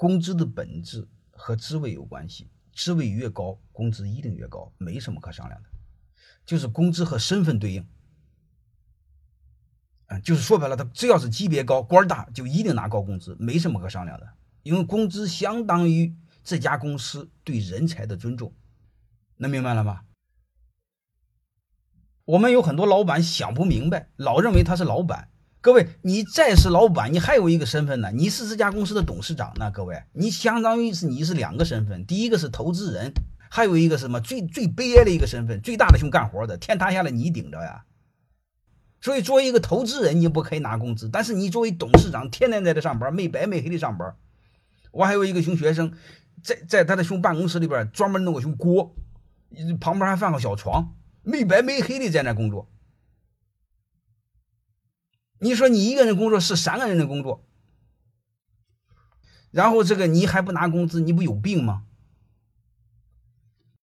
工资的本质和职位有关系，职位越高，工资一定越高，没什么可商量的，就是工资和身份对应。嗯，就是说白了，他只要是级别高、官大，就一定拿高工资，没什么可商量的，因为工资相当于这家公司对人才的尊重，能明白了吗？我们有很多老板想不明白，老认为他是老板。各位，你再是老板，你还有一个身份呢，你是这家公司的董事长呢。各位，你相当于是你是两个身份，第一个是投资人，还有一个什么最最悲哀的一个身份，最大的熊干活的，天塌下来你顶着呀。所以作为一个投资人，你不可以拿工资，但是你作为董事长，天天在这上班，没白没黑的上班。我还有一个熊学生，在在他的熊办公室里边专门弄个熊锅，旁边还放个小床。没白没黑的在那工作，你说你一个人工作是三个人的工作，然后这个你还不拿工资，你不有病吗？